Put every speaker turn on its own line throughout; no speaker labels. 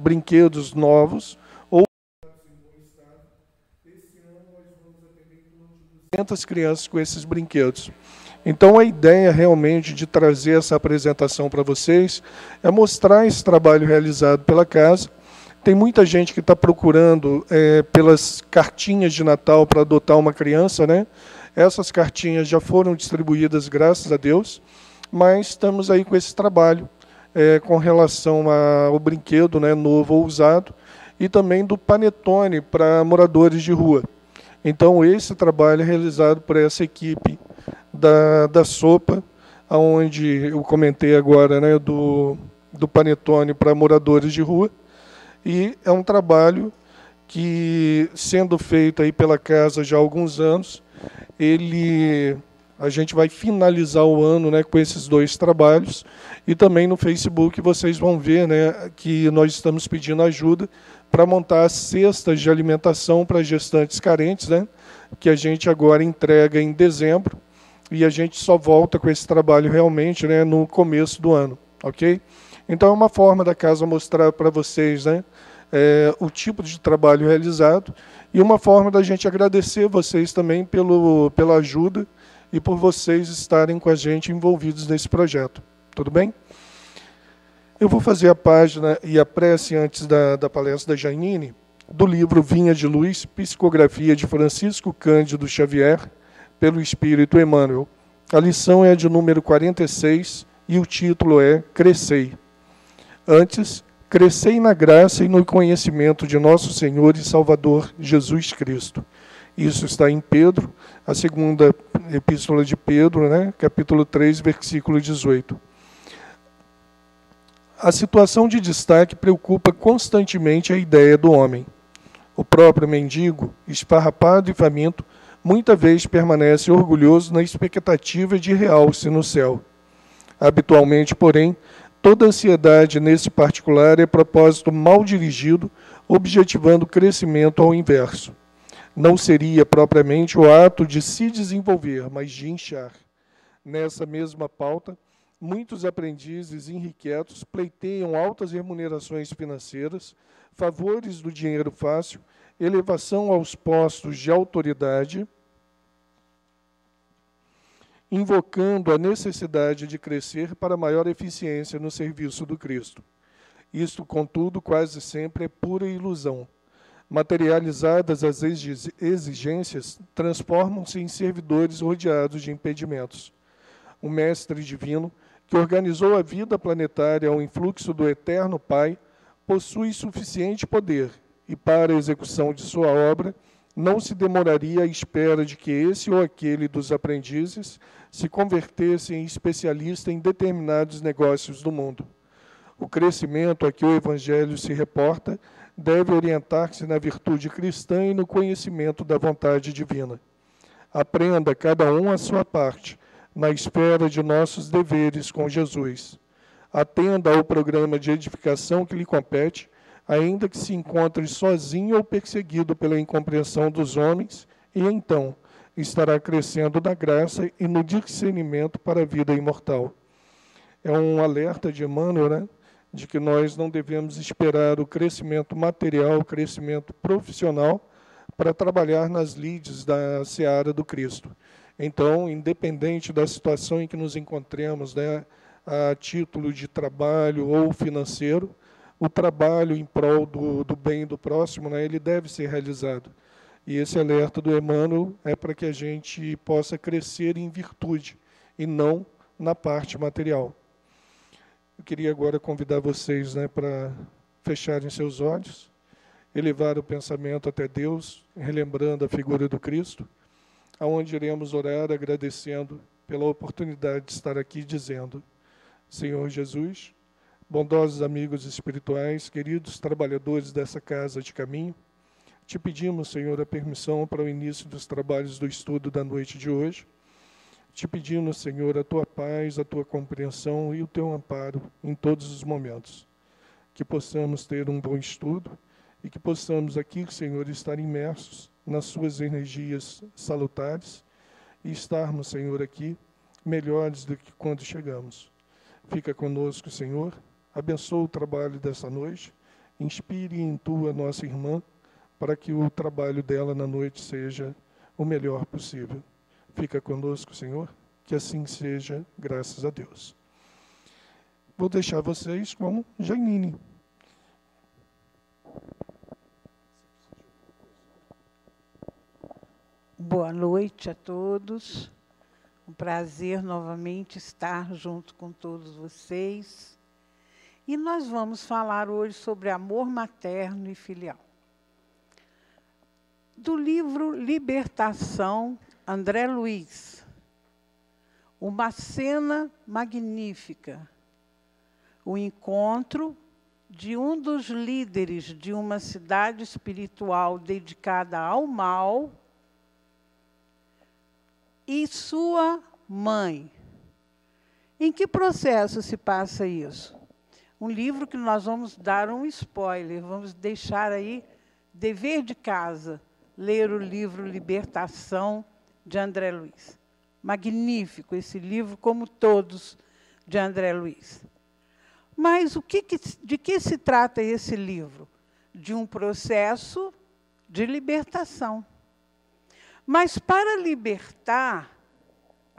brinquedos novos ou 200 crianças com esses brinquedos. Então a ideia realmente de trazer essa apresentação para vocês é mostrar esse trabalho realizado pela casa. Tem muita gente que está procurando é, pelas cartinhas de Natal para adotar uma criança, né? Essas cartinhas já foram distribuídas, graças a Deus, mas estamos aí com esse trabalho é, com relação ao brinquedo né, novo ou usado e também do panetone para moradores de rua. Então, esse trabalho é realizado por essa equipe da, da sopa, onde eu comentei agora né, do, do panetone para moradores de rua, e é um trabalho que, sendo feito aí pela casa já há alguns anos, ele a gente vai finalizar o ano né, com esses dois trabalhos. E também no Facebook vocês vão ver né, que nós estamos pedindo ajuda para montar cestas de alimentação para gestantes carentes, né, que a gente agora entrega em dezembro. E a gente só volta com esse trabalho realmente né, no começo do ano. ok? Então é uma forma da casa mostrar para vocês né, é, o tipo de trabalho realizado e uma forma da gente agradecer vocês também pelo, pela ajuda e por vocês estarem com a gente envolvidos nesse projeto. Tudo bem? Eu vou fazer a página e a prece antes da, da palestra da Janine, do livro Vinha de Luz, Psicografia de Francisco Cândido Xavier, pelo Espírito Emmanuel. A lição é a de número 46 e o título é Crescei. Antes, crescei na graça e no conhecimento de nosso Senhor e Salvador Jesus Cristo. Isso está em Pedro, a segunda epístola de Pedro, né, capítulo 3, versículo 18. A situação de destaque preocupa constantemente a ideia do homem. O próprio mendigo, esfarrapado e faminto, muita vez permanece orgulhoso na expectativa de realce no céu. Habitualmente, porém, toda ansiedade nesse particular é propósito mal dirigido, objetivando crescimento ao inverso não seria propriamente o ato de se desenvolver, mas de inchar. Nessa mesma pauta, muitos aprendizes irrequietos pleiteiam altas remunerações financeiras, favores do dinheiro fácil, elevação aos postos de autoridade, invocando a necessidade de crescer para maior eficiência no serviço do Cristo. Isto, contudo, quase sempre é pura ilusão materializadas as exigências, transformam-se em servidores rodeados de impedimentos. O Mestre Divino, que organizou a vida planetária ao influxo do Eterno Pai, possui suficiente poder e, para a execução de sua obra, não se demoraria à espera de que esse ou aquele dos aprendizes se convertesse em especialista em determinados negócios do mundo. O crescimento a que o Evangelho se reporta deve orientar-se na virtude cristã e no conhecimento da vontade divina. Aprenda cada um a sua parte, na esfera de nossos deveres com Jesus. Atenda ao programa de edificação que lhe compete, ainda que se encontre sozinho ou perseguido pela incompreensão dos homens, e então estará crescendo na graça e no discernimento para a vida imortal. É um alerta de Emmanuel, né? De que nós não devemos esperar o crescimento material, o crescimento profissional para trabalhar nas lides da seara do Cristo. Então, independente da situação em que nos encontremos, né, a título de trabalho ou financeiro, o trabalho em prol do, do bem do próximo, né, ele deve ser realizado. E esse alerta do Emmanuel é para que a gente possa crescer em virtude e não na parte material. Eu queria agora convidar vocês né, para fecharem seus olhos, elevar o pensamento até Deus, relembrando a figura do Cristo, aonde iremos orar agradecendo pela oportunidade de estar aqui dizendo: Senhor Jesus, bondosos amigos espirituais, queridos trabalhadores dessa casa de caminho, te pedimos, Senhor, a permissão para o início dos trabalhos do estudo da noite de hoje te pedindo, Senhor, a tua paz, a tua compreensão e o teu amparo em todos os momentos. Que possamos ter um bom estudo e que possamos aqui, Senhor, estar imersos nas suas energias salutares e estarmos, Senhor, aqui melhores do que quando chegamos. Fica conosco, Senhor, abençoa o trabalho dessa noite inspire em tu a nossa irmã, para que o trabalho dela na noite seja o melhor possível. Fica conosco, Senhor, que assim seja, graças a Deus. Vou deixar vocês com Janine.
Boa noite a todos. Um prazer novamente estar junto com todos vocês. E nós vamos falar hoje sobre amor materno e filial. Do livro Libertação, André Luiz. Uma cena magnífica. O encontro de um dos líderes de uma cidade espiritual dedicada ao mal e sua mãe. Em que processo se passa isso? Um livro que nós vamos dar um spoiler, vamos deixar aí dever de casa, ler o livro Libertação de André Luiz. Magnífico esse livro, como todos de André Luiz. Mas o que, de que se trata esse livro? De um processo de libertação. Mas para libertar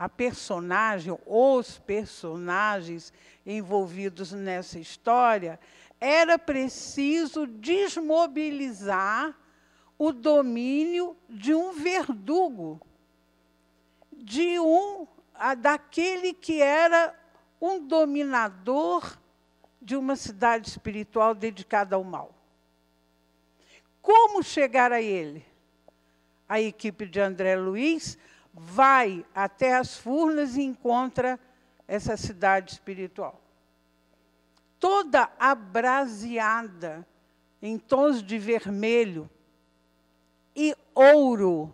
a personagem, os personagens envolvidos nessa história, era preciso desmobilizar o domínio de um verdugo, de um daquele que era um dominador de uma cidade espiritual dedicada ao mal. Como chegar a ele? a equipe de André Luiz vai até as Furnas e encontra essa cidade espiritual. Toda abraseada em tons de vermelho e ouro,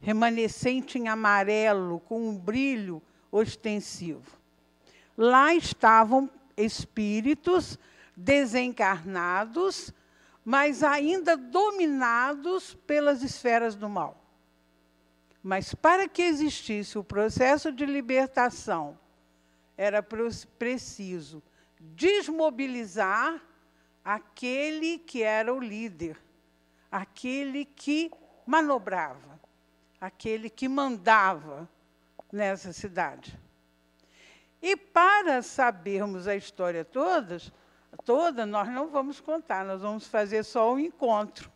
remanescente em amarelo, com um brilho ostensivo. Lá estavam espíritos desencarnados mas ainda dominados pelas esferas do mal. Mas para que existisse o processo de libertação, era preciso desmobilizar aquele que era o líder, aquele que manobrava, aquele que mandava nessa cidade. E para sabermos a história toda, toda, nós não vamos contar, nós vamos fazer só um encontro.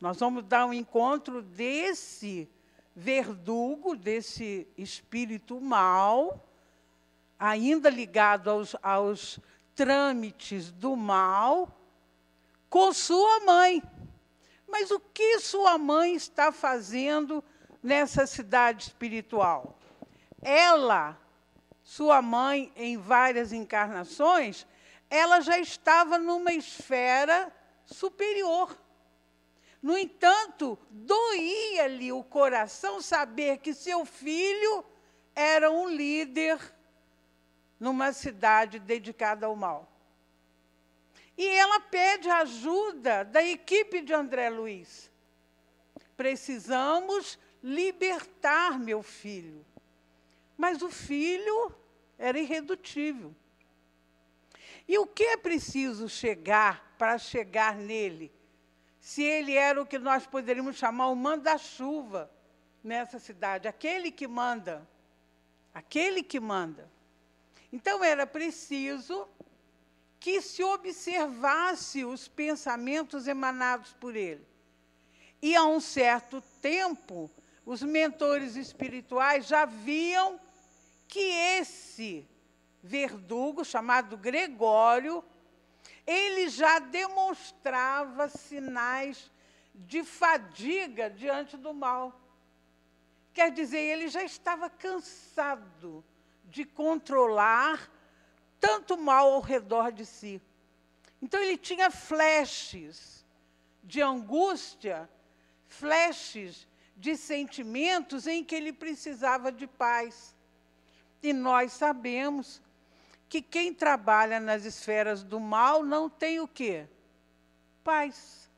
Nós vamos dar um encontro desse verdugo, desse espírito mal, ainda ligado aos, aos trâmites do mal, com sua mãe. Mas o que sua mãe está fazendo nessa cidade espiritual? Ela, sua mãe, em várias encarnações, ela já estava numa esfera superior. No entanto, doía-lhe o coração saber que seu filho era um líder numa cidade dedicada ao mal. E ela pede ajuda da equipe de André Luiz. Precisamos libertar meu filho. Mas o filho era irredutível. E o que é preciso chegar para chegar nele? Se ele era o que nós poderíamos chamar o manda-chuva nessa cidade, aquele que manda. Aquele que manda. Então era preciso que se observasse os pensamentos emanados por ele. E a um certo tempo, os mentores espirituais já viam que esse verdugo chamado Gregório, ele já demonstrava sinais de fadiga diante do mal. Quer dizer, ele já estava cansado de controlar tanto mal ao redor de si. Então, ele tinha flashes de angústia, flashes de sentimentos em que ele precisava de paz. E nós sabemos que quem trabalha nas esferas do mal não tem o quê? Paz.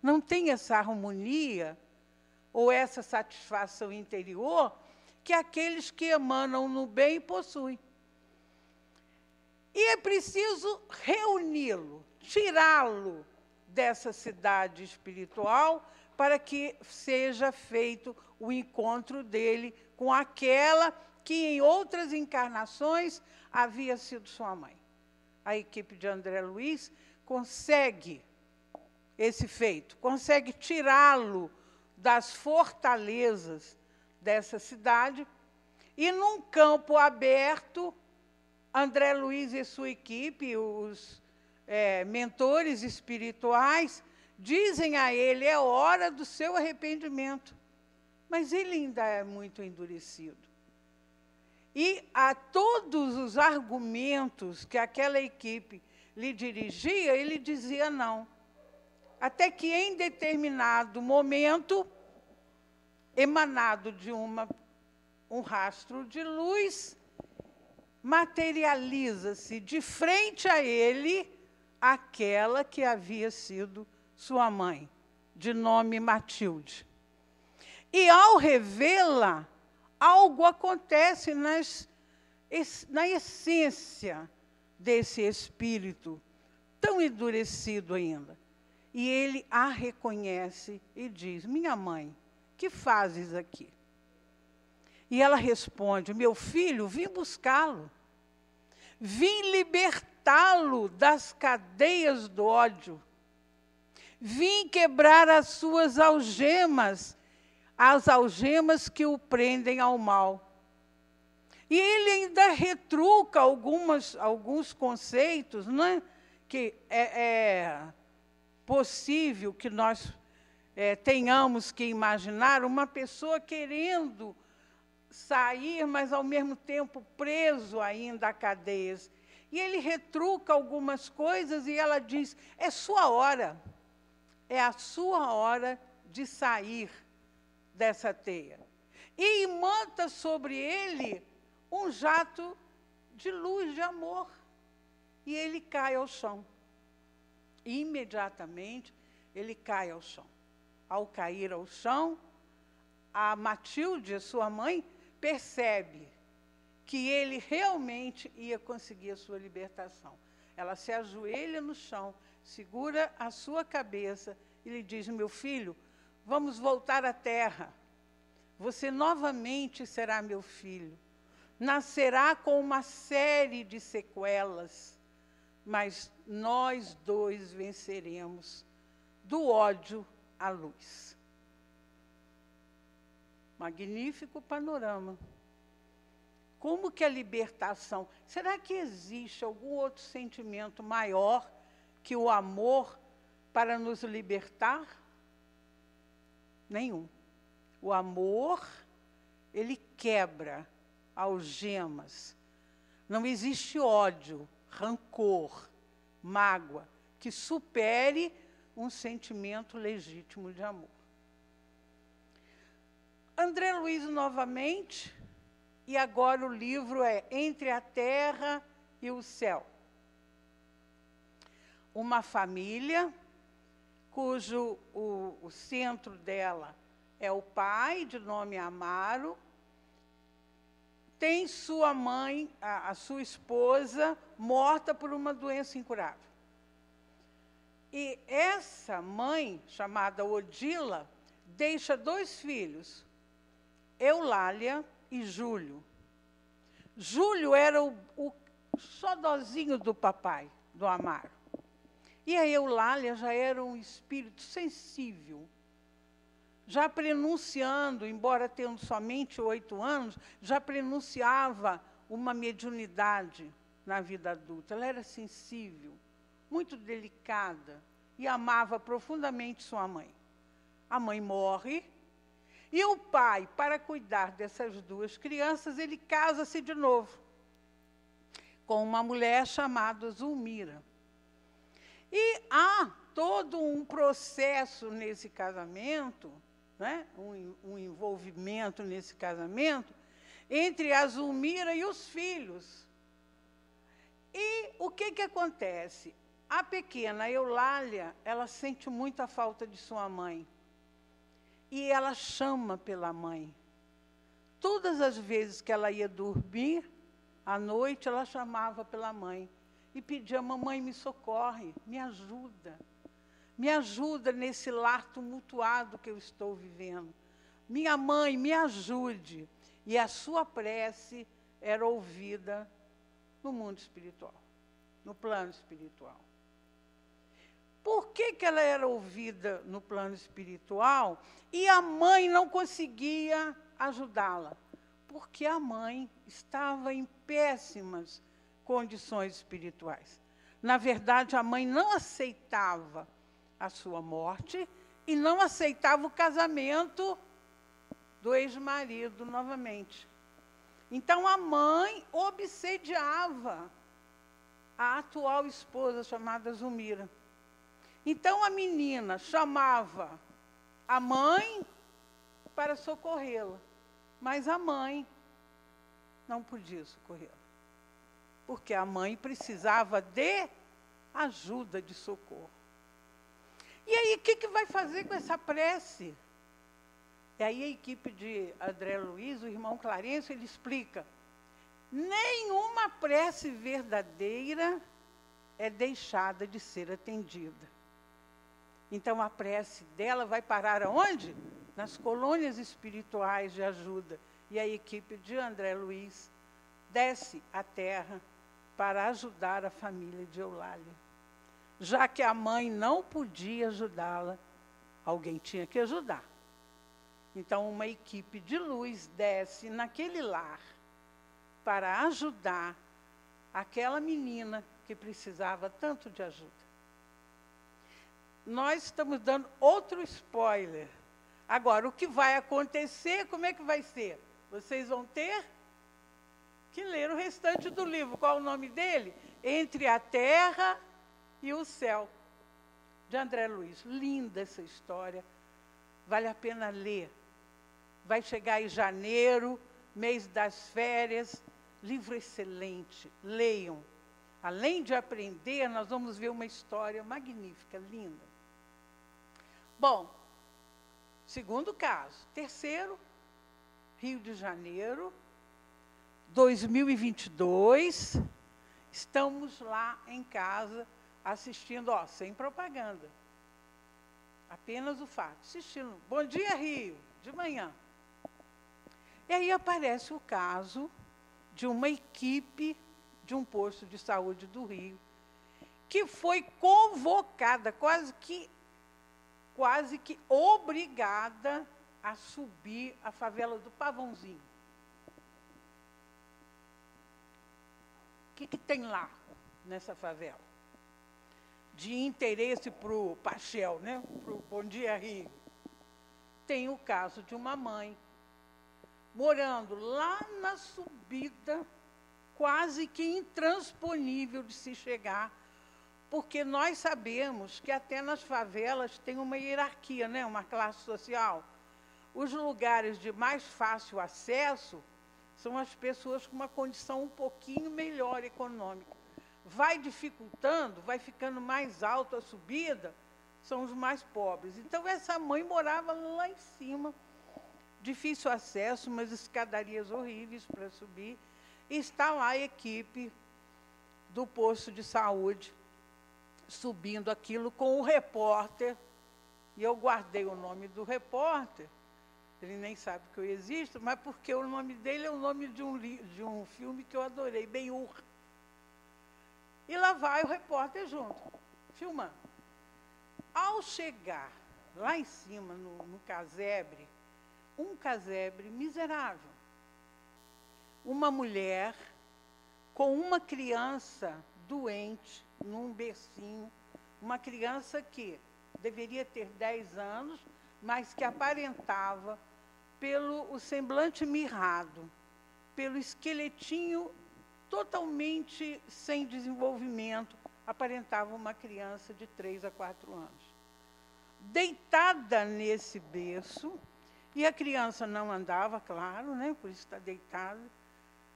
Não tem essa harmonia ou essa satisfação interior que aqueles que emanam no bem possuem. E é preciso reuni-lo, tirá-lo dessa cidade espiritual para que seja feito o encontro dele com aquela que em outras encarnações havia sido sua mãe. A equipe de André Luiz consegue esse feito, consegue tirá-lo das fortalezas dessa cidade e num campo aberto, André Luiz e sua equipe, os é, mentores espirituais, dizem a ele: é hora do seu arrependimento. Mas ele ainda é muito endurecido. E a todos os argumentos que aquela equipe lhe dirigia, ele dizia não. Até que em determinado momento, emanado de uma, um rastro de luz, materializa-se de frente a ele aquela que havia sido sua mãe, de nome Matilde. E ao revê-la, algo acontece nas, na essência desse espírito, tão endurecido ainda. E ele a reconhece e diz: Minha mãe, que fazes aqui? E ela responde: Meu filho, vim buscá-lo. Vim libertá-lo das cadeias do ódio. Vim quebrar as suas algemas, as algemas que o prendem ao mal. E ele ainda retruca algumas, alguns conceitos, né? que é, é possível que nós é, tenhamos que imaginar uma pessoa querendo sair, mas ao mesmo tempo preso ainda a cadeias. E ele retruca algumas coisas e ela diz: é sua hora é a sua hora de sair dessa teia. E imanta sobre ele um jato de luz, de amor. E ele cai ao chão. E imediatamente ele cai ao chão. Ao cair ao chão, a Matilde, sua mãe, percebe que ele realmente ia conseguir a sua libertação. Ela se ajoelha no chão segura a sua cabeça e lhe diz: Meu filho, vamos voltar à terra. Você novamente será meu filho. Nascerá com uma série de sequelas, mas nós dois venceremos do ódio à luz. Magnífico panorama. Como que a libertação? Será que existe algum outro sentimento maior que o amor para nos libertar? Nenhum. O amor, ele quebra algemas. Não existe ódio, rancor, mágoa que supere um sentimento legítimo de amor. André Luiz novamente, e agora o livro é Entre a Terra e o Céu uma família cujo o, o centro dela é o pai, de nome Amaro, tem sua mãe, a, a, sua esposa, morta por uma doença incurável. E essa mãe, chamada Odila, deixa dois filhos, Eulália e Júlio. Júlio era o, o xodozinho do papai, do Amaro. E a Eulália já era um espírito sensível, já prenunciando, embora tendo somente oito anos, já prenunciava uma mediunidade na vida adulta. Ela era sensível, muito delicada e amava profundamente sua mãe. A mãe morre e o pai, para cuidar dessas duas crianças, ele casa-se de novo com uma mulher chamada Zulmira. E há todo um processo nesse casamento, né? um, um envolvimento nesse casamento, entre a Zulmira e os filhos. E o que, que acontece? A pequena Eulália, ela sente muita falta de sua mãe. E ela chama pela mãe. Todas as vezes que ela ia dormir, à noite, ela chamava pela mãe. e pedia: Mamãe, me socorre, me ajuda. Me ajuda nesse lar tumultuado que eu estou vivendo. Minha mãe, me ajude. E a sua prece era ouvida no mundo espiritual, no plano espiritual. Por que, que ela era ouvida no plano espiritual e a mãe não conseguia ajudá-la? Porque a mãe estava em péssimas condições espirituais. Na verdade, a mãe não aceitava a sua morte e não aceitava o casamento do ex-marido novamente. Então a mãe obsediava a atual esposa chamada Zumira. Então a menina chamava a mãe para socorrê-la, mas a mãe não podia socorrê-la porque a mãe precisava de ajuda, de socorro. E aí, o que, que vai fazer com essa prece? E aí a equipe de André Luiz, o irmão Clarencio, ele explica: nenhuma prece verdadeira é deixada de ser atendida. Então a prece dela vai parar aonde? Nas colônias espirituais de ajuda. E a equipe de André Luiz desce à terra para ajudar a família de Eulália. Já que a mãe não podia ajudá-la, alguém tinha que ajudar. Então, uma equipe de luz desce naquele lar para ajudar aquela menina que precisava tanto de ajuda. Nós estamos dando outro spoiler. Agora, o que vai acontecer, como é que vai ser? Vocês vão ter que ler o restante do livro. Qual o nome dele? Entre a Terra e o Céu, de André Luiz. Linda essa história, vale a pena ler. Vai chegar em janeiro, mês das férias, livro excelente, leiam. Além de aprender, nós vamos ver uma história magnífica, linda. Bom, segundo caso. Terceiro, Rio de Janeiro, 2022, estamos lá em casa assistindo, ó, sem propaganda. Apenas o fato, assistindo. Bom dia, Rio, de manhã. E aí aparece o caso de uma equipe de um posto de saúde do Rio, que foi convocada, quase que quase que obrigada a subir a favela do Pavãozinho. que, que tem lá nessa favela? De interesse para o Pachel, né? para o Bom Dia Rio. Tem o caso de uma mãe morando lá na subida, quase que intransponível de se chegar, porque nós sabemos que até nas favelas tem uma hierarquia, né? uma classe social. Os lugares de mais fácil acesso são as pessoas com uma condição um pouquinho melhor econômica. Vai dificultando, vai ficando mais alta a subida, são os mais pobres. Então, essa mãe morava lá em cima, difícil acesso, umas escadarias horríveis para subir. E está lá a equipe do posto de saúde subindo aquilo com o repórter. E eu guardei o nome do repórter, ele nem sabe que eu existo, mas porque o nome dele é o nome de um, de um filme que eu adorei, Ben-Hur. E lá vai o repórter junto, filmando. Ao chegar lá em cima, no, no casebre, um casebre miserável. Uma mulher com uma criança doente num bercinho, uma criança que deveria ter 10 anos, mas que aparentava, pelo o semblante mirrado, pelo esqueletinho totalmente sem desenvolvimento, aparentava uma criança de 3 a 4 anos. Deitada nesse berço, e a criança não andava, claro, né, por isso está deitada,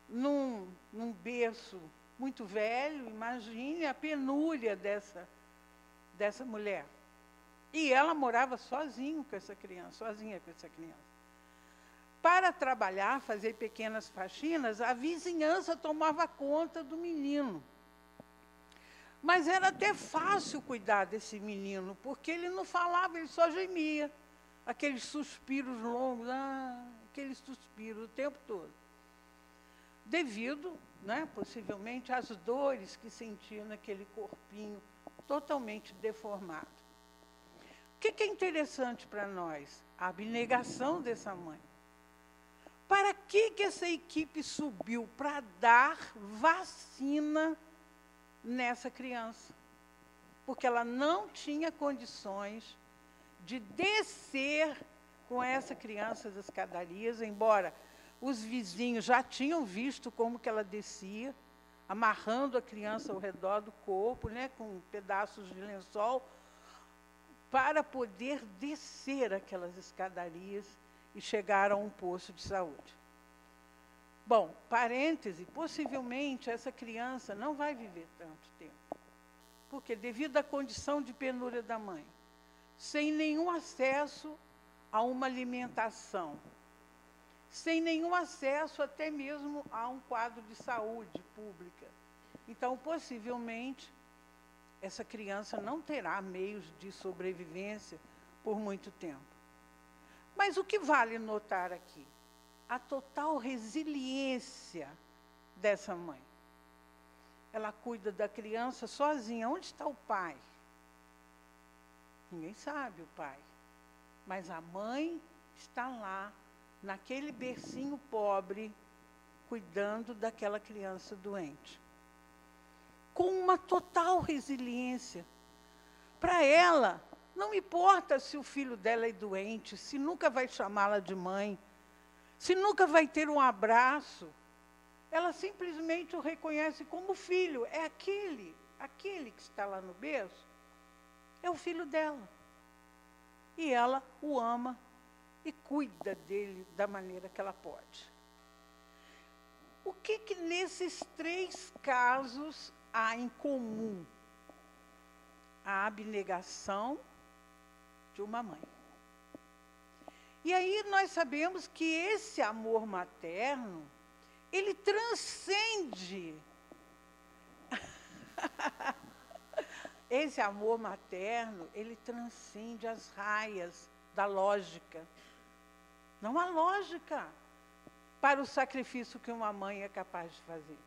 num, num berço muito velho, imagine a penúria dessa, dessa mulher. E ela morava sozinho com essa criança, sozinha com essa criança. Para trabalhar, fazer pequenas faxinas, a vizinhança tomava conta do menino. Mas era até fácil cuidar desse menino, porque ele não falava, ele só gemia. Aqueles suspiros longos, ah, aqueles suspiros o tempo todo. Devido, né, possivelmente, às dores que sentia naquele corpinho totalmente deformado. O que, que é interessante para nós? A abnegação dessa mãe. Para que, que essa equipe subiu? Para dar vacina nessa criança. Porque ela não tinha condições de descer com essa criança das escadarias, embora os vizinhos já tinham visto como que ela descia, amarrando a criança ao redor do corpo, né, com pedaços de lençol, para poder descer aquelas escadarias e chegar a um posto de saúde. Bom, parêntese, possivelmente essa criança não vai viver tanto tempo. Porque devido à condição de penúria da mãe, sem nenhum acesso a uma alimentação, sem nenhum acesso até mesmo a um quadro de saúde pública. Então, possivelmente, essa criança não terá meios de sobrevivência por muito tempo. Mas o que vale notar aqui? A total resiliência dessa mãe. Ela cuida da criança sozinha. Onde está o pai? Ninguém sabe o pai. Mas a mãe está lá, naquele bercinho pobre, cuidando daquela criança doente. Com uma total resiliência. Para ela, não importa se o filho dela é doente, se nunca vai chamá-la de mãe, se nunca vai ter um abraço, ela simplesmente o reconhece como filho. É aquele, aquele que está lá no berço, é o filho dela. E ela o ama e cuida dele da maneira que ela pode. O que que nesses três casos há em comum? A abnegação de uma mãe. E aí nós sabemos que esse amor materno, ele transcende esse amor materno, ele transcende as raias da lógica. Não há lógica para o sacrifício que uma mãe é capaz de fazer.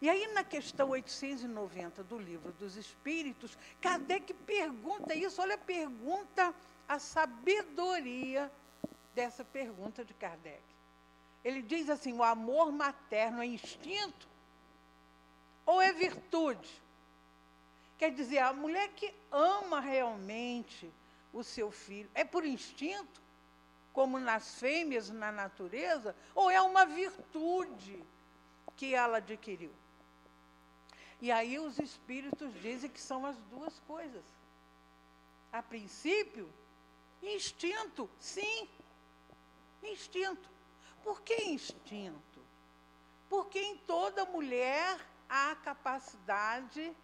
E aí, na questão 890 do livro dos Espíritos, Kardec pergunta isso, olha a pergunta a sabedoria dessa pergunta de Kardec. Ele diz assim: o amor materno é instinto ou é virtude? Quer dizer, a mulher que ama realmente o seu filho, é por instinto, como nas fêmeas, na natureza, ou é uma virtude que ela adquiriu? E aí os espíritos dizem que são as duas coisas. A princípio, Instinto, sim. Instinto. Por que instinto? Porque em toda mulher há a capacidade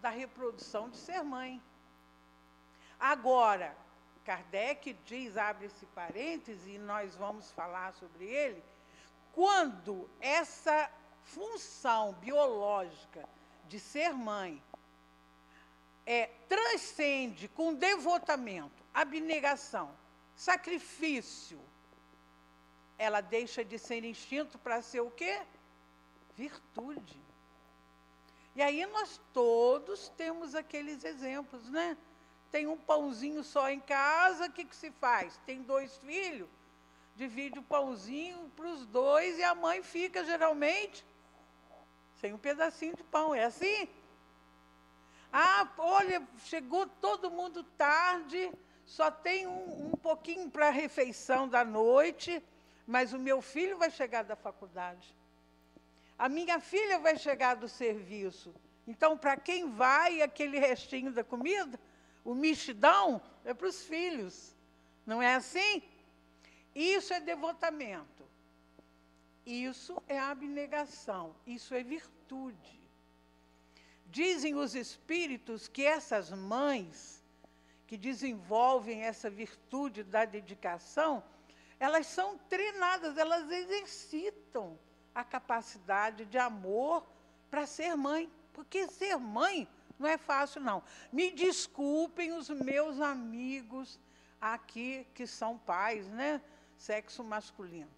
da reprodução de ser mãe. Agora, Kardec diz, abre esse parêntese, e nós vamos falar sobre ele, quando essa função biológica de ser mãe é, transcende com devotamento abnegação, sacrifício, ela deixa de ser instinto para ser o quê? Virtude. E aí nós todos temos aqueles exemplos, né? Tem um pãozinho só em casa, o que, que se faz? Tem dois filhos, divide o pãozinho para os dois e a mãe fica geralmente sem um pedacinho de pão. É assim? Ah, olha, chegou todo mundo tarde, só tem um, um pouquinho para a refeição da noite, mas o meu filho vai chegar da faculdade. A minha filha vai chegar do serviço. Então, para quem vai aquele restinho da comida, o mexidão é para os filhos. Não é assim? Isso é devotamento. Isso é abnegação. Isso é virtude. Dizem os espíritos que essas mães que desenvolvem essa virtude da dedicação, elas são treinadas, elas exercitam a capacidade de amor para ser mãe, Porque ser mãe não é fácil, não. Me desculpem os meus amigos aqui que são pais, né? Sexo masculino.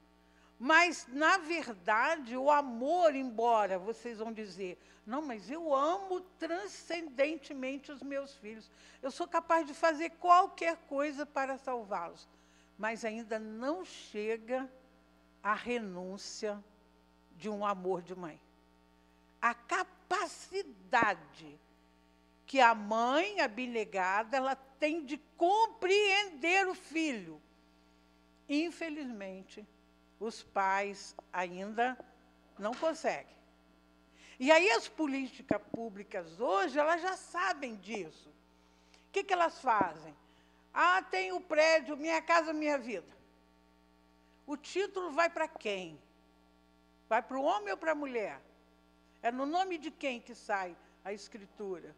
Mas, na verdade, o amor, embora vocês vão dizer, não, mas eu amo transcendentemente os meus filhos. Eu sou capaz de fazer qualquer coisa para salvá-los. Mas ainda não chega a renúncia de um amor de mãe. A capacidade que a mãe abnegada ela tem de compreender o filho. Infelizmente, os pais ainda não conseguem. E aí as políticas públicas hoje, elas já sabem disso. O que, que elas fazem? Ah, tem o prédio Minha Casa Minha Vida. O título vai para quem? Vai para o homem ou para a mulher? É no nome de quem que sai a escritura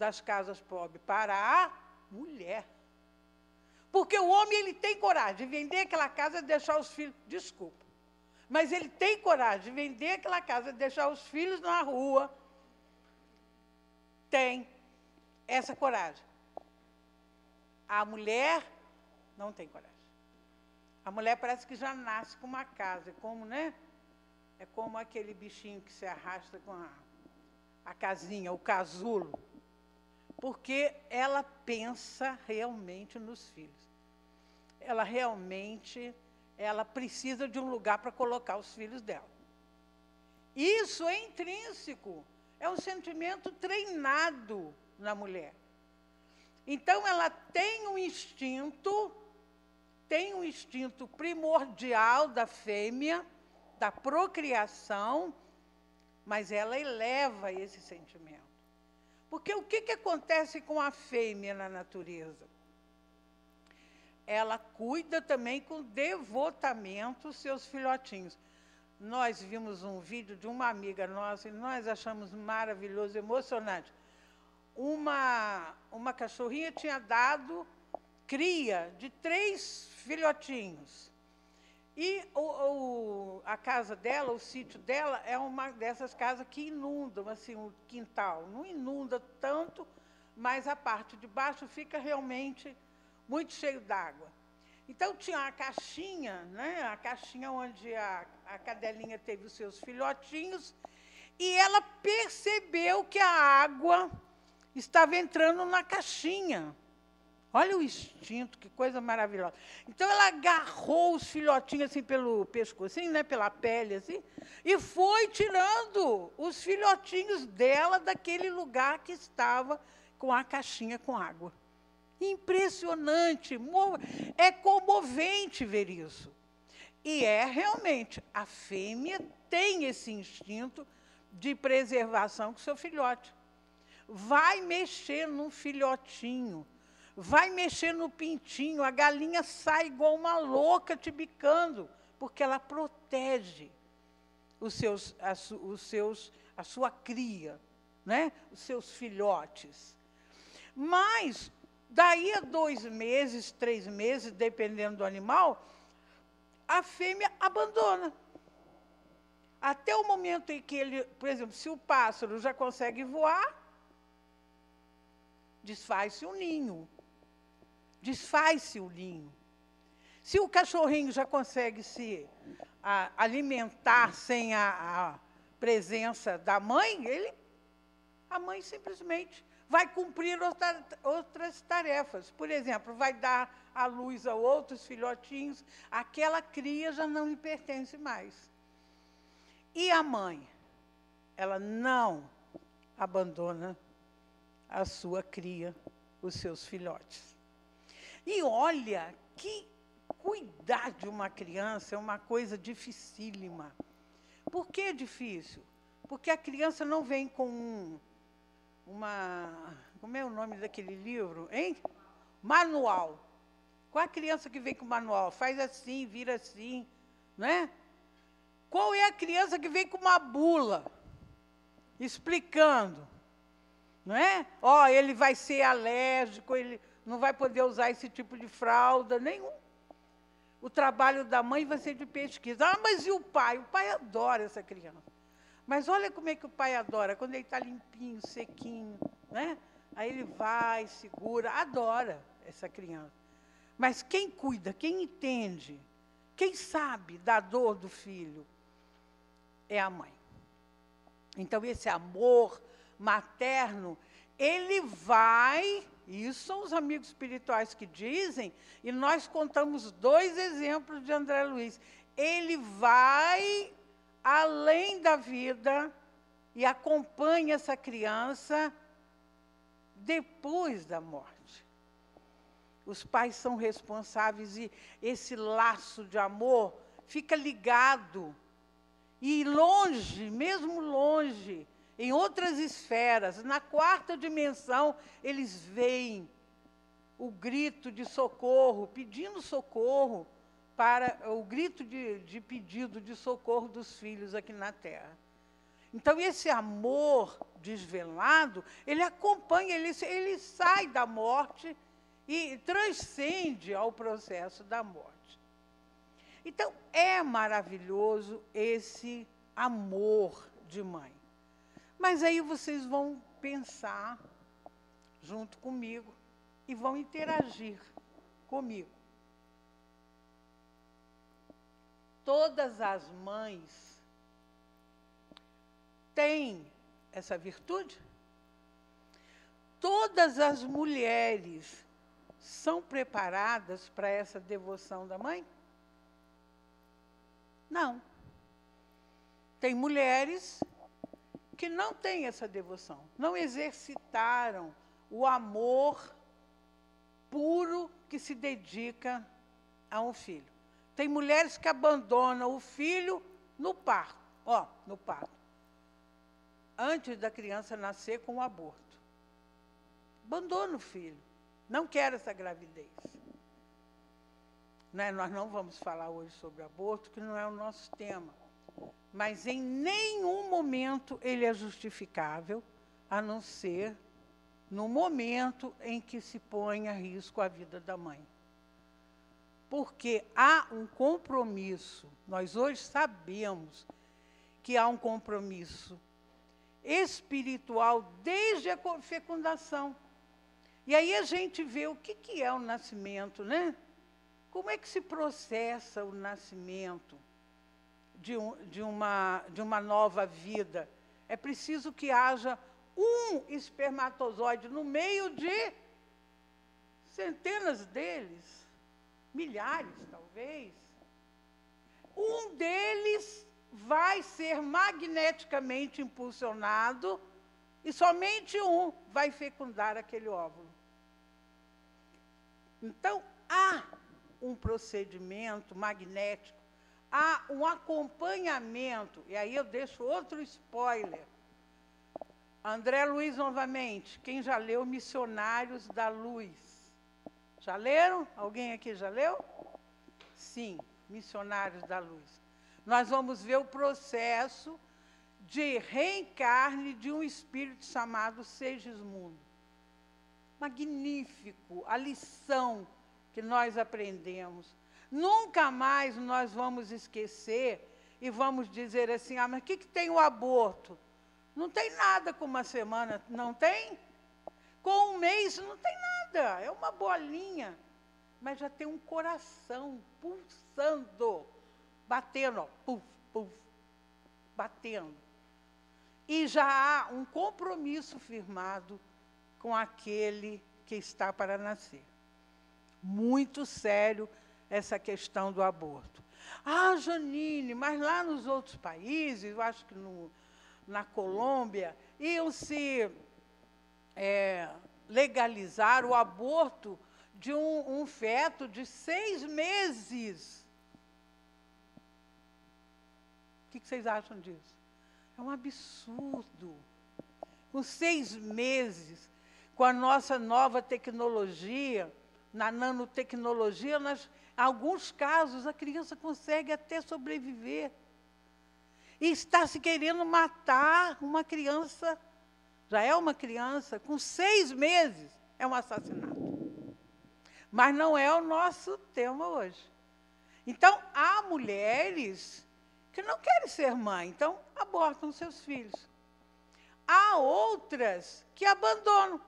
das casas pobres? Para a mulher. Porque o homem ele tem coragem de vender aquela casa e deixar os filhos. Desculpa. Mas ele tem coragem de vender aquela casa e deixar os filhos na rua. Tem essa coragem. A mulher não tem coragem. A mulher parece que já nasce com uma casa. É como, né? É como aquele bichinho que se arrasta com a, a casinha, o casulo porque ela pensa realmente nos filhos. Ela realmente, ela precisa de um lugar para colocar os filhos dela. Isso é intrínseco, é um sentimento treinado na mulher. Então ela tem um instinto, tem um instinto primordial da fêmea, da procriação, mas ela eleva esse sentimento. Porque o que, que acontece com a fêmea na natureza? Ela cuida também com devotamento os seus filhotinhos. Nós vimos um vídeo de uma amiga nossa e nós achamos maravilhoso, emocionante. Uma, uma cachorrinha tinha dado cria de três filhotinhos. E o, o, a casa dela, o sítio dela, é uma dessas casas que inundam, assim, o quintal. Não inunda tanto, mas a parte de baixo fica realmente muito cheio d'água. Então tinha a caixinha, né, a caixinha onde a, a cadelinha teve os seus filhotinhos, e ela percebeu que a água estava entrando na caixinha. Olha o instinto, que coisa maravilhosa. Então ela agarrou os filhotinhos assim pelo pescoço, assim, né, pela pele assim, e foi tirando os filhotinhos dela daquele lugar que estava com a caixinha com água. Impressionante, é comovente ver isso. E é realmente, a fêmea tem esse instinto de preservação com seu filhote. Vai mexer num filhotinho vai mexer no pintinho, a galinha sai igual uma louca te bicando, porque ela protege os seus, a, os seus, a sua cria, né? os seus filhotes. Mas, daí a dois meses, três meses, dependendo do animal, a fêmea abandona. Até o momento em que ele, por exemplo, se o pássaro já consegue voar, desfaz-se o ninho desfaz-se o ninho. Se o cachorrinho já consegue se a, alimentar sem a, a, presença da mãe, ele, a mãe simplesmente vai cumprir outra, outras tarefas. Por exemplo, vai dar a luz a outros filhotinhos, aquela cria já não lhe pertence mais. E a mãe? Ela não abandona a sua cria, os seus filhotes. E olha, que cuidar de uma criança é uma coisa dificílima. Por que é difícil? Porque a criança não vem com um, uma. Como é o nome daquele livro? Hein? Manual. Qual a criança que vem com manual? Faz assim, vira assim, não é? Qual é a criança que vem com uma bula explicando, não é? Ó, oh, ele vai ser alérgico, ele não vai poder usar esse tipo de fralda, nenhum. O trabalho da mãe vai ser de pesquisa. Ah, mas e o pai? O pai adora essa criança. Mas olha como é que o pai adora, quando ele está limpinho, sequinho, né? Aí ele vai, segura, adora essa criança. Mas quem cuida, quem entende, quem sabe da dor do filho é a mãe. Então, esse amor materno, ele vai, isso são os amigos espirituais que dizem, e nós contamos dois exemplos de André Luiz. Ele vai além da vida e acompanha essa criança depois da morte. Os pais são responsáveis e esse laço de amor fica ligado. E longe, mesmo longe, em outras esferas, na quarta dimensão, eles veem o grito de socorro, pedindo socorro para o grito de, de pedido de socorro dos filhos aqui na terra. Então, esse amor desvelado, ele acompanha, ele, ele sai da morte e transcende ao processo da morte. Então, é maravilhoso esse amor de mãe. Mas aí vocês vão pensar junto comigo e vão interagir comigo. Todas as mães têm essa virtude? Todas as mulheres são preparadas para essa devoção da mãe? Não. Tem mulheres que não têm essa devoção, não exercitaram o amor puro que se dedica a um filho. Tem mulheres que abandonam o filho no parto, ó, no parto antes da criança nascer com o aborto. Abandona o filho. Não quer essa gravidez. Né? Nós não vamos falar hoje sobre aborto, que não é o nosso tema. Mas em nenhum momento ele é justificável, a não ser no momento em que se põe a risco a vida da mãe. Porque há um compromisso, nós hoje sabemos que há um compromisso espiritual desde a fecundação. E aí a gente vê o que, que é o nascimento, né? Como é que se processa o nascimento de, um, de, uma, de uma nova vida? É preciso que haja um espermatozoide no meio de centenas deles, milhares talvez. Um deles vai ser magneticamente impulsionado e somente um vai fecundar aquele óvulo. Então, há um procedimento magnético, há um acompanhamento, e aí eu deixo outro spoiler. André Luiz, novamente, quem já leu Missionários da Luz? Já leram? Alguém aqui já leu? Sim, Missionários da Luz nós vamos ver o processo de reencarne de um espírito chamado Segismundo. Magnífico, a lição que nós aprendemos. Nunca mais nós vamos esquecer e vamos dizer assim: ah, mas o que, que tem o aborto? Não tem nada com uma semana, não tem? Com um mês não tem nada, é uma bolinha. Mas já tem um coração pulsando batendo, ó, puf, puf, batendo. E já há um compromisso firmado com aquele que está para nascer. Muito sério essa questão do aborto. Ah, Janine, mas lá nos outros países, eu acho que no, na Colômbia, iam se é, legalizar o aborto de um, um feto de seis meses. O que vocês acham disso? É um absurdo. Com seis meses, com a nossa nova tecnologia, na nanotecnologia, em alguns casos a criança consegue até sobreviver. E está se querendo matar uma criança, já é uma criança, com seis meses, é um assassinato. Mas não é o nosso tema hoje. Então, há mulheres que não querem ser mãe, então abortam seus filhos. Há outras que abandonam.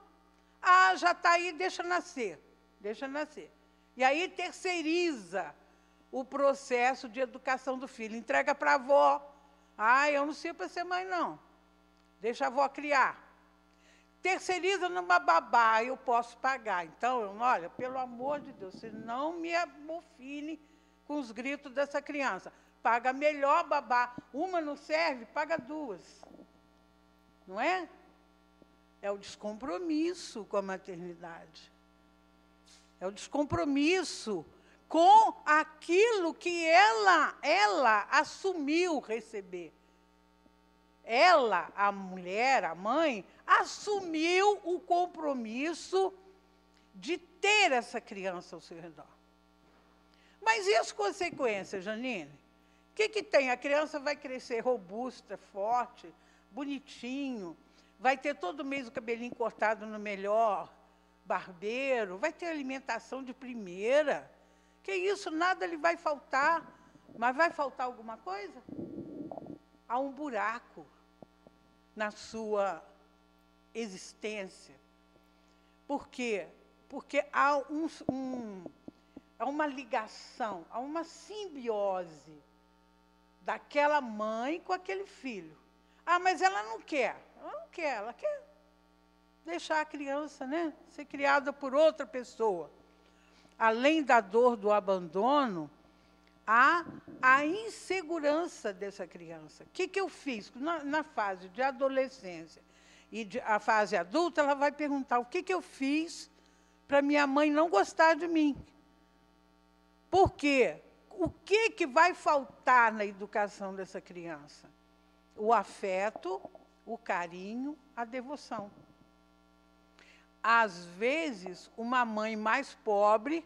Ah, já está aí, deixa nascer, deixa nascer. E aí terceiriza o processo de educação do filho, entrega para a avó. Ah, eu não sirvo para ser mãe, não. Deixa a avó criar. Terceiriza numa babá, eu posso pagar. Então, olha, pelo amor de Deus, você não me amofine com os gritos dessa criança. Paga melhor babá. Uma não serve, paga duas. Não é? É o descompromisso com a maternidade. É o descompromisso com aquilo que ela, ela assumiu receber. Ela, a mulher, a mãe, assumiu o compromisso de ter essa criança ao seu redor. Mas e as consequências, Janine? O que, que tem? A criança vai crescer robusta, forte, bonitinho, vai ter todo mês o cabelinho cortado no melhor barbeiro, vai ter alimentação de primeira. Que isso, nada lhe vai faltar. Mas vai faltar alguma coisa? Há um buraco na sua existência. Por quê? Porque há, um, um, há uma ligação, há uma simbiose daquela mãe com aquele filho. Ah, mas ela não quer. Ela não quer, ela quer deixar a criança né, ser criada por outra pessoa. Além da dor do abandono, há a insegurança dessa criança. O que, que eu fiz? Na, na fase de adolescência e de, a fase adulta, ela vai perguntar o que, que eu fiz para minha mãe não gostar de mim. Por quê? O que, que vai faltar na educação dessa criança? O afeto, o carinho, a devoção. Às vezes, uma mãe mais pobre,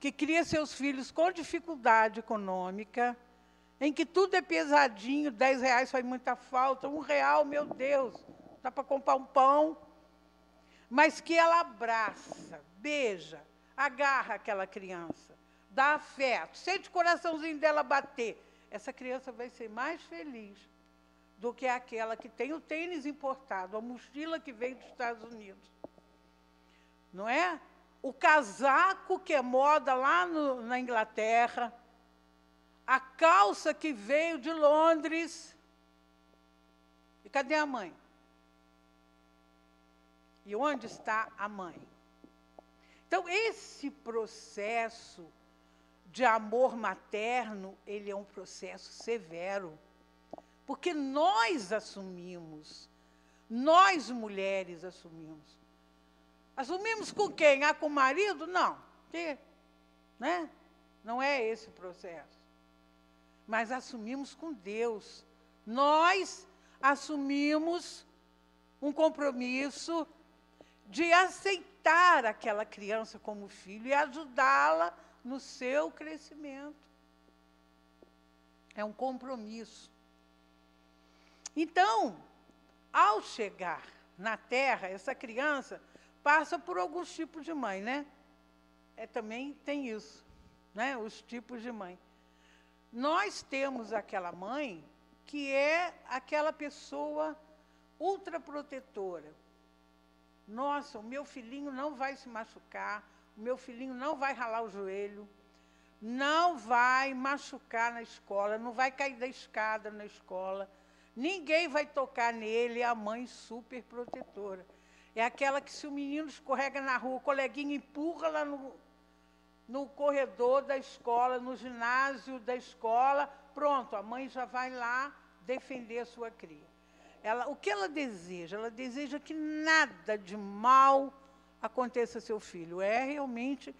que cria seus filhos com dificuldade econômica, em que tudo é pesadinho, 10 reais faz muita falta, um real, meu Deus, dá para comprar um pão. Mas que ela abraça, beija, agarra aquela criança, dá afeto, sente o coraçãozinho dela bater. Essa criança vai ser mais feliz do que aquela que tem o tênis importado, a mochila que veio dos Estados Unidos. Não é? O casaco que é moda lá no, na Inglaterra, a calça que veio de Londres. E cadê a mãe? E onde está a mãe? Então, esse processo de amor materno, ele é um processo severo. Porque nós assumimos, nós mulheres assumimos. Assumimos com quem? Ah, com o marido? Não. Que, né? Não é esse o processo. Mas assumimos com Deus. Nós assumimos um compromisso de aceitar aquela criança como filho e ajudá-la no seu crescimento. É um compromisso. Então, ao chegar na terra, essa criança passa por alguns tipos de mãe, né? É, também tem isso, né? Os tipos de mãe. Nós temos aquela mãe que é aquela pessoa ultraprotetora. Nossa, o meu filhinho não vai se machucar, o meu filhinho não vai ralar o joelho, não vai machucar na escola, não vai cair da escada na escola, Ninguém vai tocar nele, é a mãe super protetora. É aquela que se o menino escorrega na rua, o coleguinha empurra lá no, no corredor da escola, no ginásio da escola, pronto, a mãe já vai lá defender a sua cria. Ela, o que ela deseja? Ela deseja que nada de mal aconteça a seu filho. É realmente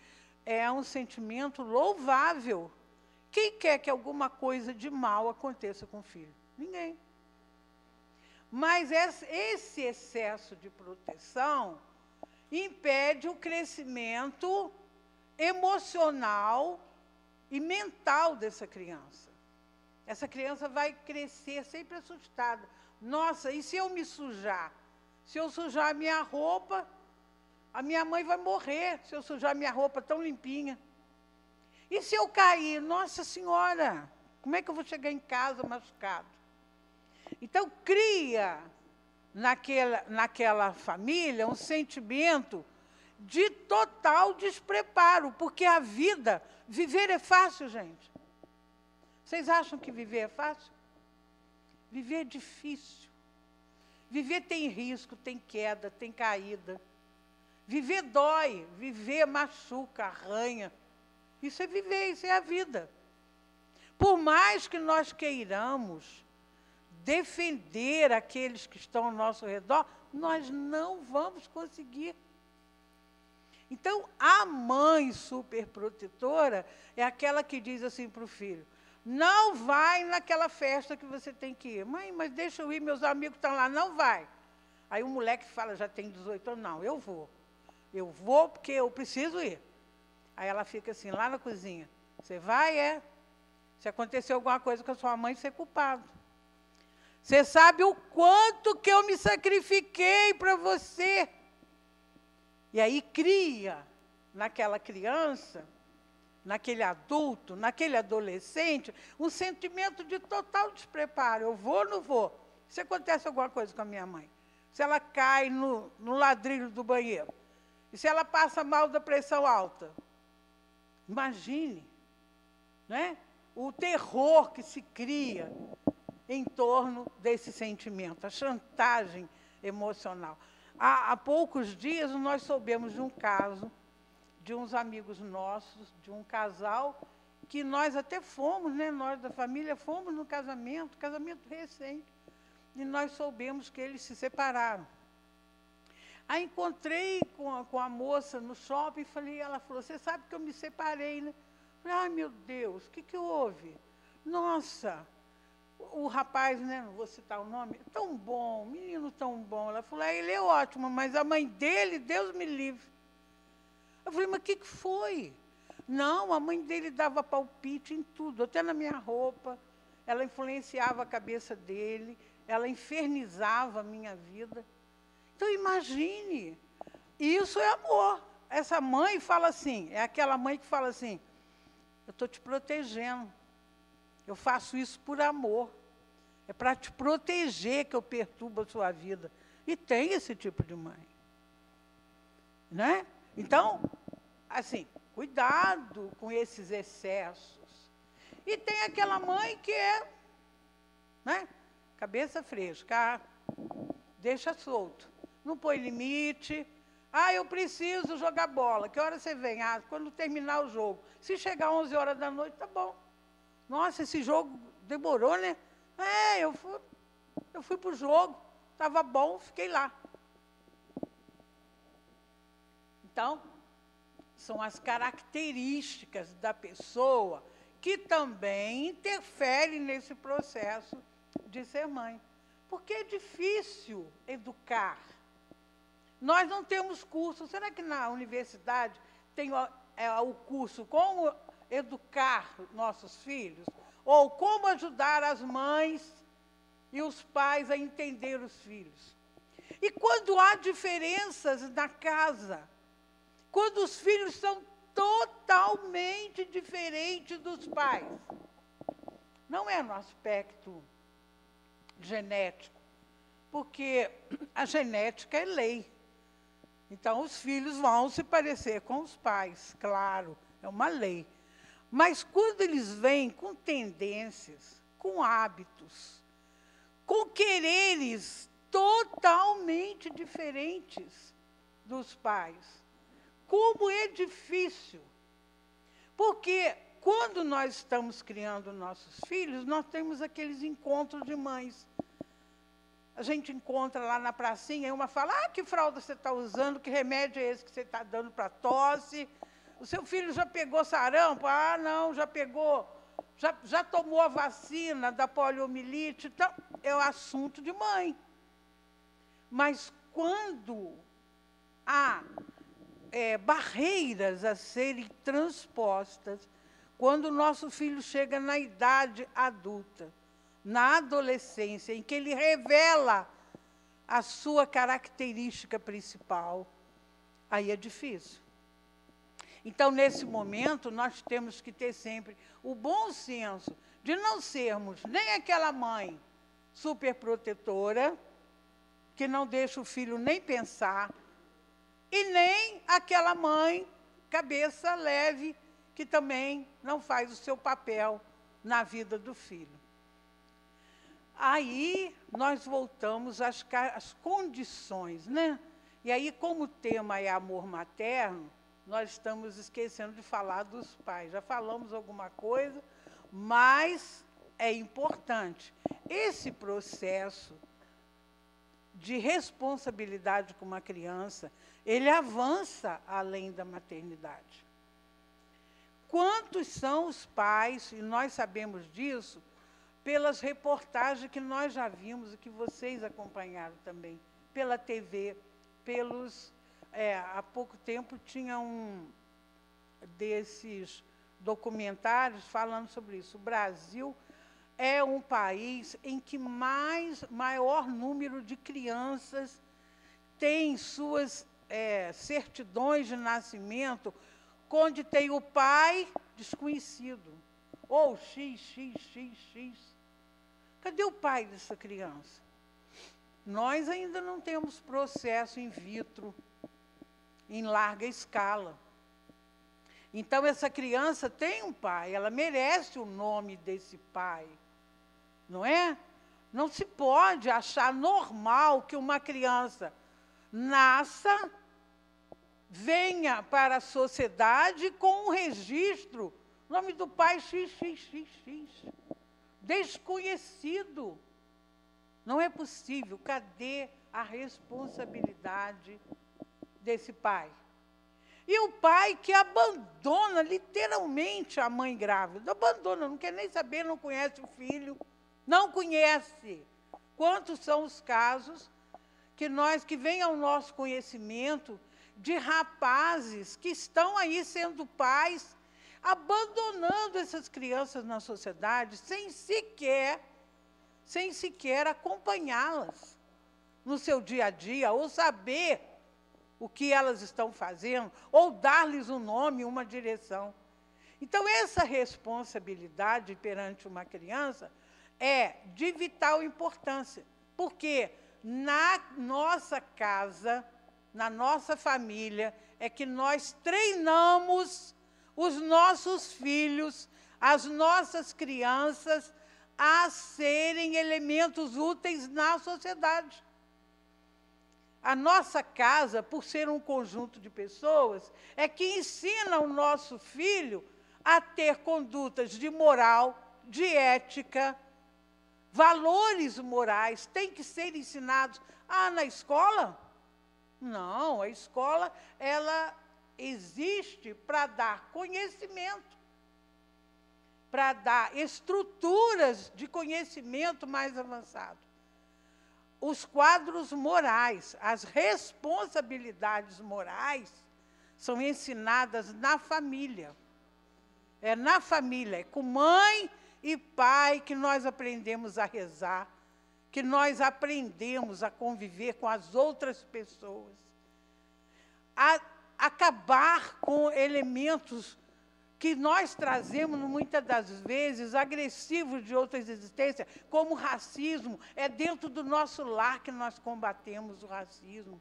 é um sentimento louvável. Quem quer que alguma coisa de mal aconteça com o filho? Ninguém. Mas esse excesso de proteção impede o crescimento emocional e mental dessa criança. Essa criança vai crescer sempre assustada. Nossa, e se eu me sujar? Se eu sujar a minha roupa, a minha mãe vai morrer se eu sujar a minha roupa tão limpinha. E se eu cair? Nossa Senhora, Como é que eu vou chegar em casa machucado? Então, cria naquela, naquela família um sentimento de total despreparo, porque a vida, viver é fácil, gente. Vocês acham que viver é fácil? Viver é difícil. Viver tem risco, tem queda, tem caída. Viver dói, viver machuca, arranha. Isso é viver, isso é a vida. Por mais que nós queiramos defender aqueles que estão ao nosso redor, nós não vamos conseguir. Então, a mãe superprotetora é aquela que diz assim para o filho: não vai naquela festa que você tem que ir. Mãe, mas deixa eu ir, meus amigos estão lá. Não vai. Aí o moleque fala, já tem 18 anos, não, eu vou. Eu vou porque eu preciso ir. Aí ela fica assim, lá na cozinha. Você vai, é? Se acontecer alguma coisa com a sua mãe, você é culpado. Você sabe o quanto que eu me sacrifiquei para você. E aí cria naquela criança, naquele adulto, naquele adolescente, um sentimento de total despreparo. Eu vou ou não vou? Se acontece alguma coisa com a minha mãe, se ela cai no, no ladrilho do banheiro, e se ela passa mal da pressão alta, imagine, né? O terror que se cria em torno desse sentimento, a chantagem emocional. Há, há poucos dias nós soubemos de um caso de uns amigos nossos, de um casal, que nós até fomos, né, nós da família fomos no casamento, casamento recente, e nós soubemos que eles se separaram. Aí encontrei com a, com a moça no shopping e falei, ela falou, você sabe que eu me separei, né? Ai meu Deus, o que, que houve? Nossa, o rapaz, né, não vou citar o nome, tão bom, menino tão bom. Ela falou, ah, ele é ótimo, mas a mãe dele, Deus me livre. Eu falei, mas o que, que foi? Não, a mãe dele dava palpite em tudo, até na minha roupa. Ela influenciava a cabeça dele, ela infernizava a minha vida. Então imagine, isso é amor. Essa mãe fala assim, é aquela mãe que fala assim, eu estou te protegendo. Eu faço isso por amor. É para te proteger que eu perturbo a sua vida. E tem esse tipo de mãe. Né? Então, assim, cuidado com esses excessos. E tem aquela mãe que é, né? Cabeça fresca, deixa solto. Não põe limite. Ah, eu preciso jogar bola. Que hora você vem? Ah, quando terminar o jogo. Se chegar 11 horas da noite, tá bom. Nossa, esse jogo demorou, né? É, eu fui, eu fui para o jogo, estava bom, fiquei lá. Então, são as características da pessoa que também interferem nesse processo de ser mãe. Porque é difícil educar. Nós não temos curso. Será que na universidade tem o, é, o curso Como Educar Nossos Filhos? Ou como ajudar as mães e os pais a entender os filhos. E quando há diferenças na casa, quando os filhos são totalmente diferentes dos pais, não é no aspecto genético, porque a genética é lei. Então, os filhos vão se parecer com os pais, claro, é uma lei. Mas quando eles vêm com tendências, com hábitos, com quereres totalmente diferentes dos pais, como é difícil. Porque quando nós estamos criando nossos filhos, nós temos aqueles encontros de mães. A gente encontra lá na pracinha e uma fala: Ah, que fralda você está usando? Que remédio é esse que você está dando para tosse? O seu filho já pegou sarampo? Ah, não, já pegou. Já, já tomou a vacina da poliomielite? Então, é o assunto de mãe. Mas quando há é, barreiras a serem transpostas, quando o nosso filho chega na idade adulta, na adolescência, em que ele revela a sua característica principal, aí é difícil. Então, nesse momento, nós temos que ter sempre o bom senso de não sermos nem aquela mãe superprotetora, que não deixa o filho nem pensar, e nem aquela mãe cabeça leve, que também não faz o seu papel na vida do filho. Aí nós voltamos às, às condições, né? E aí, como o tema é amor materno, nós estamos esquecendo de falar dos pais. Já falamos alguma coisa, mas é importante. Esse processo de responsabilidade com uma criança, ele avança além da maternidade. Quantos são os pais, e nós sabemos disso, pelas reportagens que nós já vimos e que vocês acompanharam também, pela TV, pelos. É, há pouco tempo tinha um desses documentários falando sobre isso. O Brasil é um país em que mais maior número de crianças tem suas é, certidões de nascimento, onde tem o pai desconhecido, ou x, x, x, x. Cadê o pai dessa criança? Nós ainda não temos processo in vitro em larga escala. Então, essa criança tem um pai, ela merece o nome desse pai, não é? Não se pode achar normal que uma criança nasça, venha para a sociedade com um registro, nome do pai XXXX, desconhecido. Não é possível. Cadê a responsabilidade desse pai? E o pai que abandona literalmente a mãe grávida, abandona, não quer nem saber, não conhece o filho, não conhece. Quantos são os casos que nós que vem ao nosso conhecimento de rapazes que estão aí sendo pais, abandonando essas crianças na sociedade sem sequer sem sequer acompanhá-las no seu dia a dia, ou saber o que elas estão fazendo, ou dar-lhes um nome, uma direção. Então, essa responsabilidade perante uma criança é de vital importância, porque na nossa casa, na nossa família, é que nós treinamos os nossos filhos, as nossas crianças a serem elementos úteis na sociedade. A nossa casa, por ser um conjunto de pessoas, é que ensina o nosso filho a ter condutas de moral, de ética, valores morais, têm que ser ensinados. Ah, na escola? Não, a escola, ela existe para dar conhecimento para dar estruturas de conhecimento mais avançado. Os quadros morais, as responsabilidades morais são ensinadas na família. É na família, é com mãe e pai que nós aprendemos a rezar, que nós aprendemos a conviver com as outras pessoas. A acabar com elementos que nós trazemos muitas das vezes agressivos de outras existências, como racismo, é dentro do nosso lar que nós combatemos o racismo,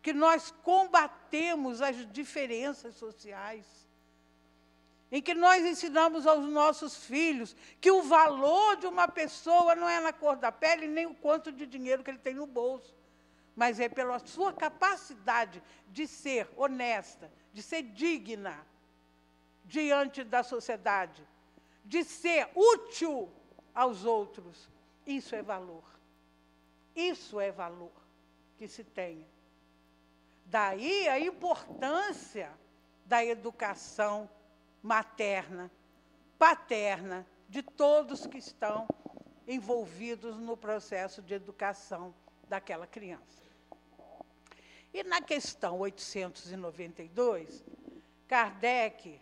que nós combatemos as diferenças sociais, em que nós ensinamos aos nossos filhos que o valor de uma pessoa não é na cor da pele nem o quanto de dinheiro que ele tem no bolso, mas é pela sua capacidade de ser honesta, de ser digna diante da sociedade, de ser útil aos outros. Isso é valor. Isso é valor que se tenha. Daí a importância da educação materna, paterna, de todos que estão envolvidos no processo de educação daquela criança. E na questão 892, Kardec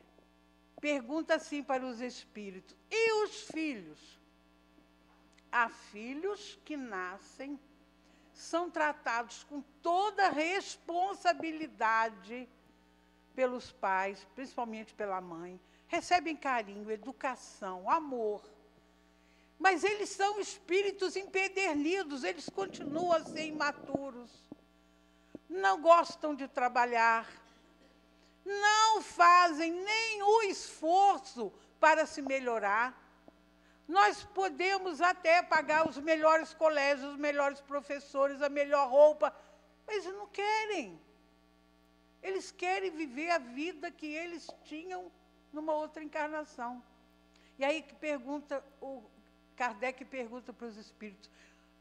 pergunta assim para os espíritos: e os filhos? Há filhos que nascem, são tratados com toda responsabilidade pelos pais, principalmente pela mãe, recebem carinho, educação, amor, Mas eles são espíritos empedernidos, eles continuam a ser imaturos, não gostam de trabalhar, não fazem nenhum esforço para se melhorar. Nós podemos até pagar os melhores colégios, os melhores professores, a melhor roupa, mas não querem. Eles querem viver a vida que eles tinham numa outra encarnação. E aí que pergunta, o Kardec pergunta para os espíritos: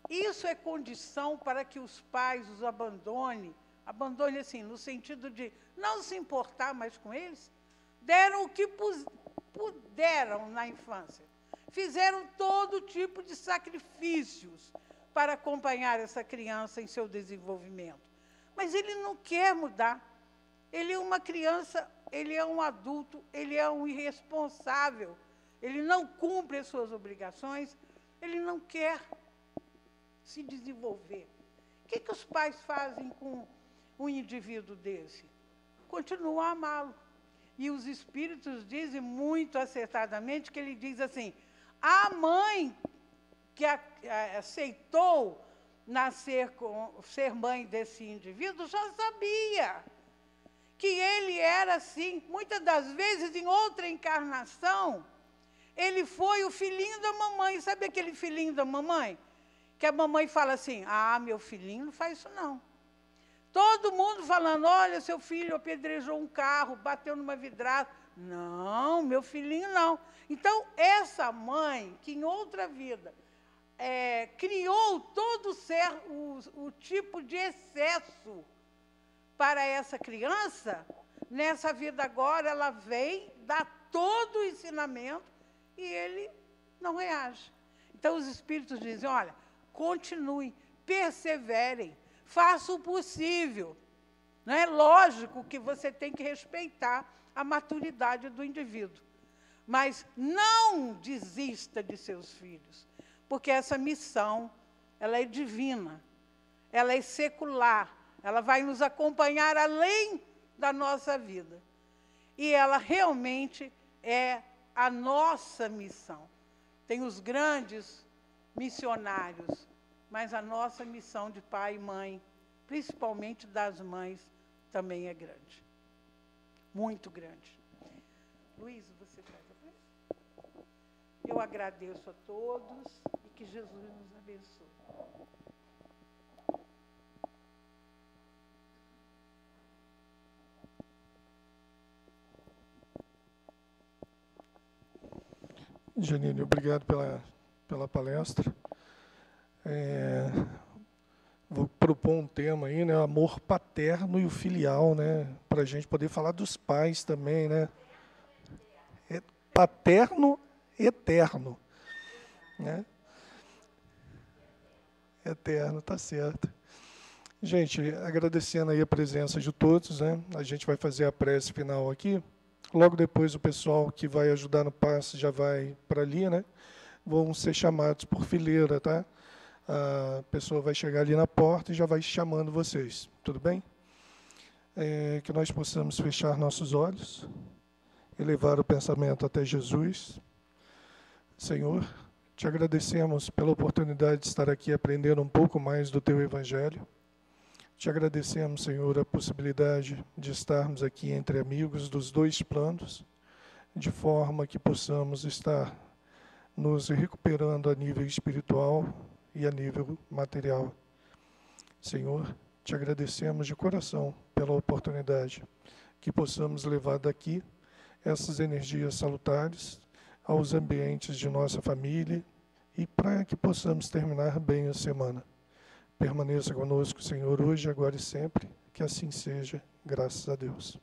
isso é condição para que os pais os abandonem? Abandone assim, no sentido de não se importar mais com eles? Deram o que puderam na infância fizeram todo tipo de sacrifícios para acompanhar essa criança em seu desenvolvimento. Mas ele não quer mudar. Ele é uma criança, ele é um adulto, ele é um irresponsável. Ele não cumpre as suas obrigações, ele não quer se desenvolver. O que, que os pais fazem com um indivíduo desse? Continuam a amá-lo. E os espíritos dizem muito acertadamente que ele diz assim: a mãe que a, a, aceitou nascer com ser mãe desse indivíduo já sabia que ele era assim. Muitas das vezes, em outra encarnação, ele foi o filhinho da mamãe. Sabe aquele filhinho da mamãe? Que a mamãe fala assim: Ah, meu filhinho não faz isso não. Todo mundo falando: Olha, seu filho apedrejou um carro, bateu numa vidraça. Não, meu filhinho não. Então, essa mãe, que em outra vida é, criou todo ser, o, o tipo de excesso para essa criança, nessa vida agora ela vem, dá todo o ensinamento e ele não reage. Então os espíritos dizem: olha, continuem, perseverem, faça o possível. Não é lógico que você tem que respeitar a maturidade do indivíduo. Mas não desista de seus filhos, porque essa missão, ela é divina, ela é secular, ela vai nos acompanhar além da nossa vida. E ela realmente é a nossa missão. Tem os grandes missionários, mas a nossa missão de pai e mãe, principalmente das mães, também é grande muito grande. Luiz, você faz a Eu agradeço a todos e que Jesus nos abençoe.
Janine, obrigado pela, pela palestra. É, vou propor um tema aí, né? Amor paterno e o filial, né? Para a gente poder falar dos pais também, né? É paterno eterno, né? Eterno, tá certo. Gente, agradecendo aí a presença de todos, né? A gente vai fazer a prece final aqui. Logo depois o pessoal que vai ajudar no passe já vai para ali, né? Vão ser chamados por fileira, tá? A pessoa vai chegar ali na porta e já vai chamando vocês. Tudo bem? É, que nós possamos fechar nossos olhos, elevar o pensamento até Jesus. Senhor, te agradecemos pela oportunidade de estar aqui aprendendo um pouco mais do teu Evangelho. Te agradecemos, Senhor, a possibilidade de estarmos aqui entre amigos dos dois planos, de forma que possamos estar nos recuperando a nível espiritual e a nível material. Senhor, te agradecemos de coração pela oportunidade que possamos levar daqui essas energias salutares aos ambientes de nossa família e para que possamos terminar bem a semana. Permaneça conosco, Senhor, hoje, agora e sempre. Que assim seja, graças a Deus.